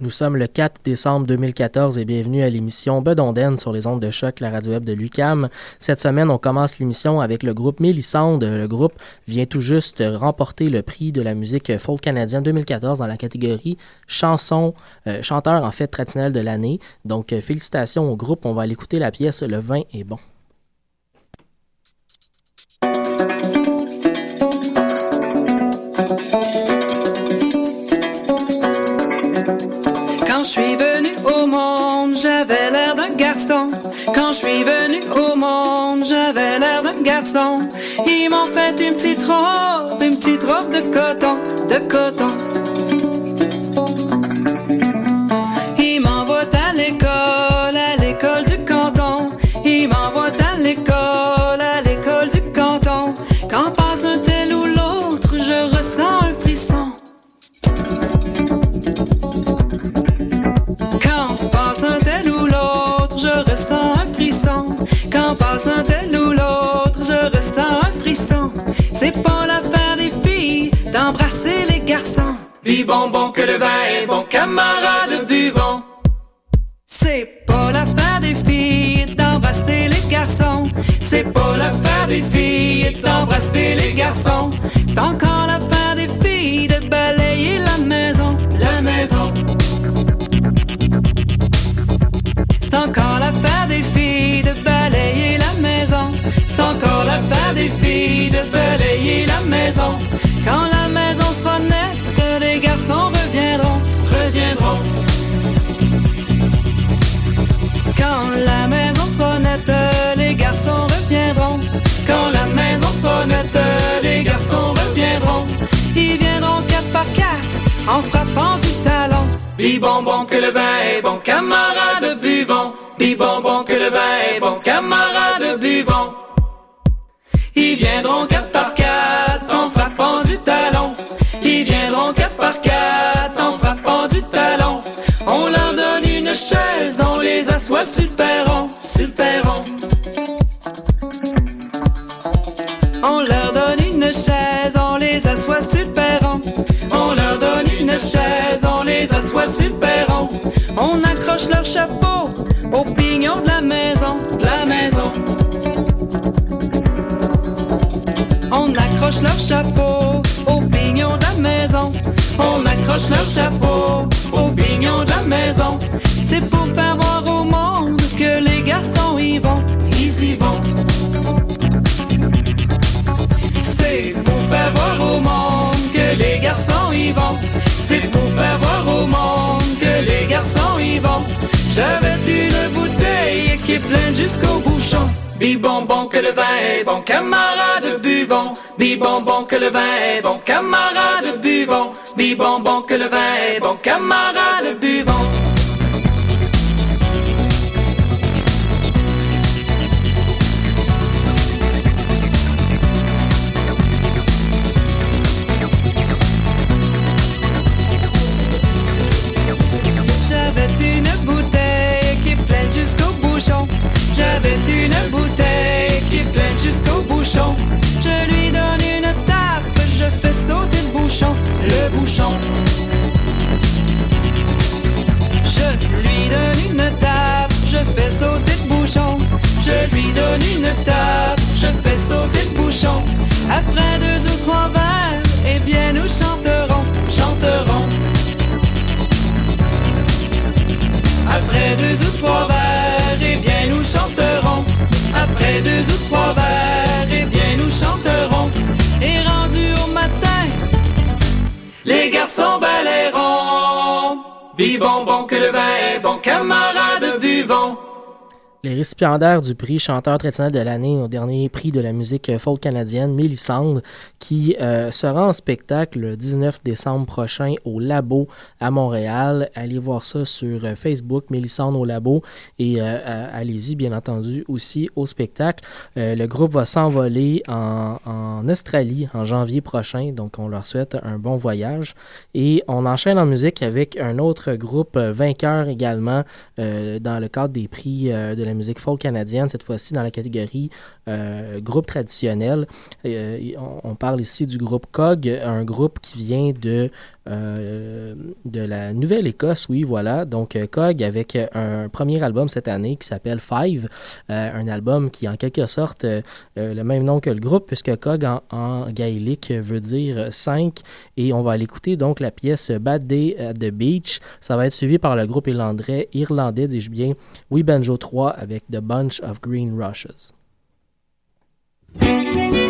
Nous sommes le 4 décembre 2014 et bienvenue à l'émission Bedonden sur les ondes de choc, la radio web de Lucam. Cette semaine, on commence l'émission avec le groupe Mélissande. Le groupe vient tout juste remporter le prix de la musique folk canadienne 2014 dans la catégorie chanson, euh, chanteur en fait traditionnel de l'année. Donc, euh, félicitations au groupe. On va aller écouter la pièce Le vin est bon. Ils m'ont fait une petite robe, une petite robe de coton, de coton. Est bon, camarade buvons. C'est pas l'affaire des filles d'embrasser les garçons. C'est pas l'affaire des filles d'embrasser les garçons. En frappant du talon. Bi bon bon que le vin est bon, camarade buvons. Bi bon bon que le vin est bon, camarade buvons. Ils viendront quatre par quatre en frappant du talon. Ils viendront quatre par quatre en frappant du talon. On leur donne une chaise, on les assoit sur le perron. On les assoit sur. On accroche leur chapeau au pignon de la maison, de la maison. On accroche leur chapeau au pignon de la maison. On accroche leur chapeau au pignon de la maison. C'est pour faire voir au monde que les garçons y vont, ils y vont. C'est pour faire voir au monde que les garçons y vont. C'est pour faire voir au monde que les garçons y vont. J'avais une bouteille qui est pleine jusqu'au bouchon. Bi bon bon que le vin est bon, camarade buvons. Bi bon bon que le vin est bon, camarade buvons. Bi bon bon que le vin est bon, camarade buvons. Bibon bon que le vin est bon, camarades buvons. Les récipiendaires du prix chanteur traditionnel de l'année au dernier prix de la musique folk canadienne, Mélissande, qui euh, sera en spectacle le 19 décembre prochain au Labo à Montréal. Allez voir ça sur euh, Facebook, Mélissande au Labo, et euh, allez-y bien entendu aussi au spectacle. le groupe va s'envoler en, en, Australie en janvier prochain, donc on leur souhaite un bon voyage. Et on enchaîne en musique avec un autre groupe vainqueur également dans le cadre des prix de la musique folk canadienne, cette fois-ci dans la catégorie euh, groupe traditionnel. Euh, on, parle ici du groupe COG, un groupe qui vient de, euh, de la Nouvelle-Écosse, oui, voilà. Donc COG avec un premier album cette année qui s'appelle Five, un album qui en quelque sorte le même nom que le groupe, puisque COG en, gaélique veut dire 5. Et on va l'écouter donc la pièce Bad Day at the Beach. Ça va être suivi par le groupe irlandais, irlandais dis-je bien, We Banjo 3 avec The Bunch of Green Rushes. Thank you.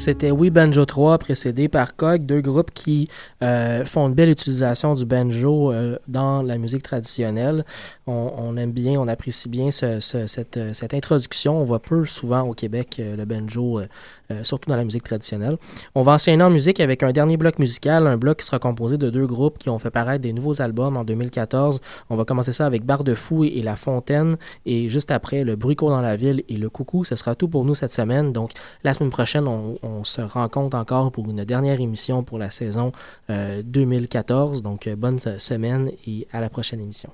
C'était Oui Banjo 3, précédé par Cog, deux groupes qui euh, font une belle utilisation du banjo euh, dans la musique traditionnelle. On, aime bien, on apprécie bien ce, ce, cette, cette, introduction. On voit peu souvent au Québec euh, le banjo, surtout dans la musique traditionnelle. On va enchaîner en musique avec un dernier bloc musical, un bloc qui sera composé de deux groupes qui ont fait paraître des nouveaux albums en 2014. On va commencer ça avec Barre de Fou et La Fontaine, et juste après, Le Bruco dans la ville et Le Coucou. Ce sera tout pour nous cette semaine. Donc, la semaine prochaine, on, on se rencontre encore pour une dernière émission pour la saison euh, 2014. Donc, euh, bonne semaine et à la prochaine émission.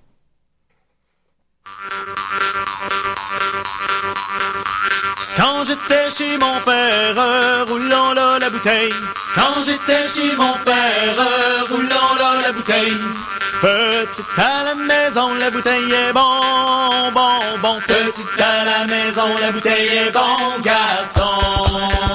Quand j'étais chez mon père, roulant là la bouteille. Quand j'étais chez mon père, roulant la bouteille. Petite à la maison, la bouteille est bon, bon, bon. Petite à la maison, la bouteille est bon, garçon.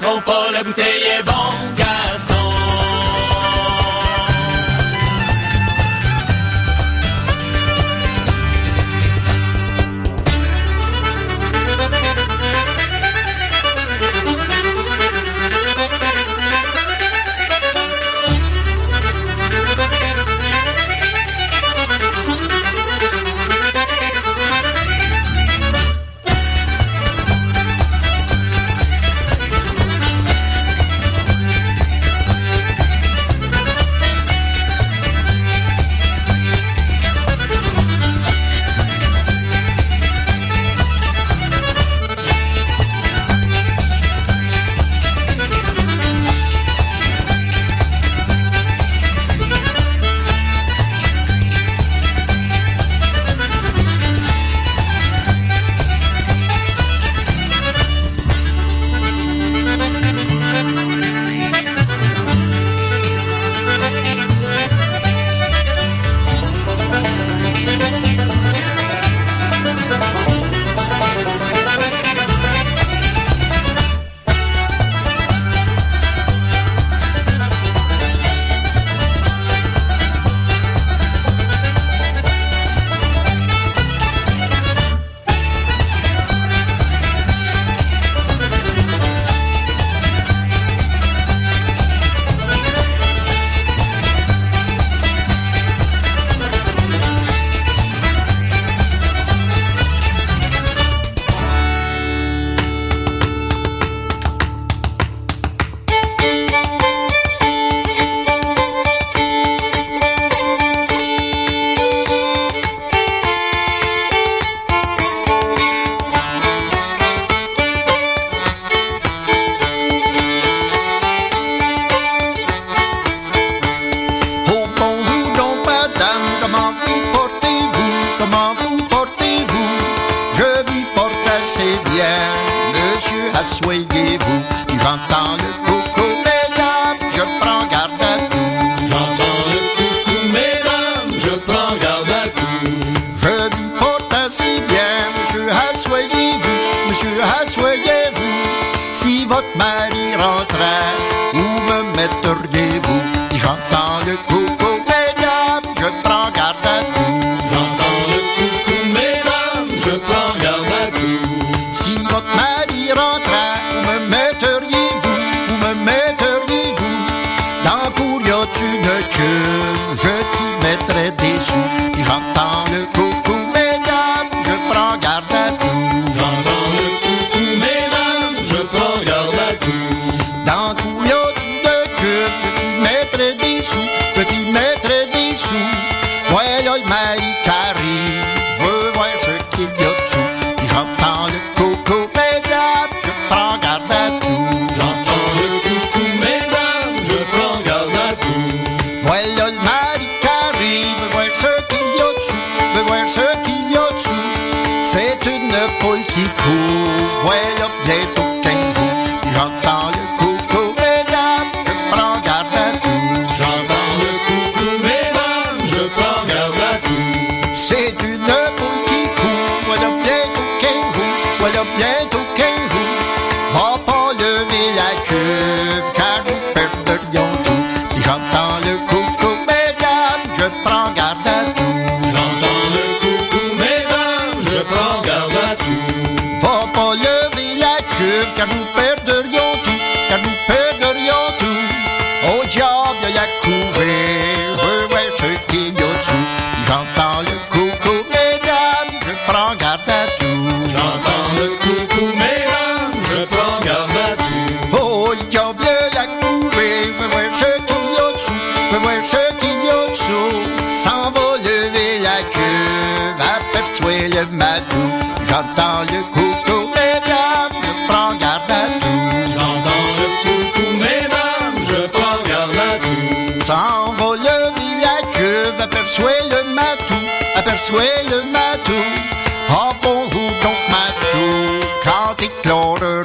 passeront pas, la bouteille est bonne. comment vous portez-vous? Je m'y porte assez bien, monsieur, asseyez-vous. J'entends le coucou, mesdames, je prends garde à tout. J'entends le coucou, mesdames, je prends garde à tout. Je m'y porte assez bien, monsieur, asseyez-vous, monsieur, asseyez-vous. Si votre mari rentrait, souhait le matou. Oh bonjour donc matou, quand il clore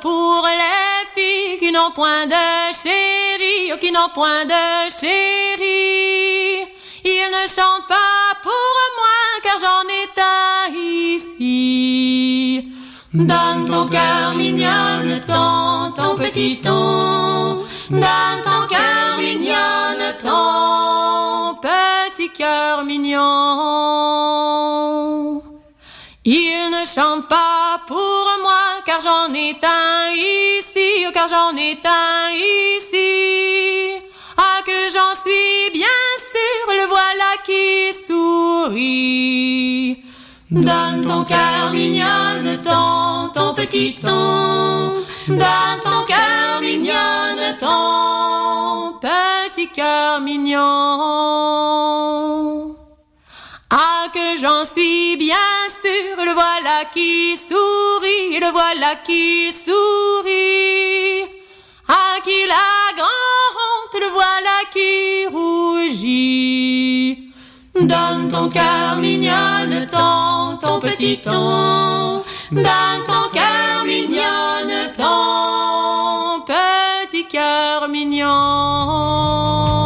Pour les filles qui n'ont point de chéri, oh, qui n'ont point de chéri. Il ne chante pas pour moi, car j'en ai un ici. Donne ton cœur mignonne, ton, ton petit ton. Donne ton cœur mignonne, ton petit cœur mignon. Il ne chante pas pour moi, car j'en ai un ici, oh, car j'en ai un ici. Ah, que j'en suis bien sûr, le voilà qui sourit. Donne ton cœur mignonne, ton, ton petit ton. Donne ton cœur mignonne, ton petit cœur mignon. Ah, que j'en suis bien sûr, le voilà qui sourit, le voilà qui sourit. Ah, qu'il a grand honte, le voilà qui rougit. Donne ton cœur mignonne, ton, ton petit ton. Donne ton cœur mignonne, ton petit cœur mignon.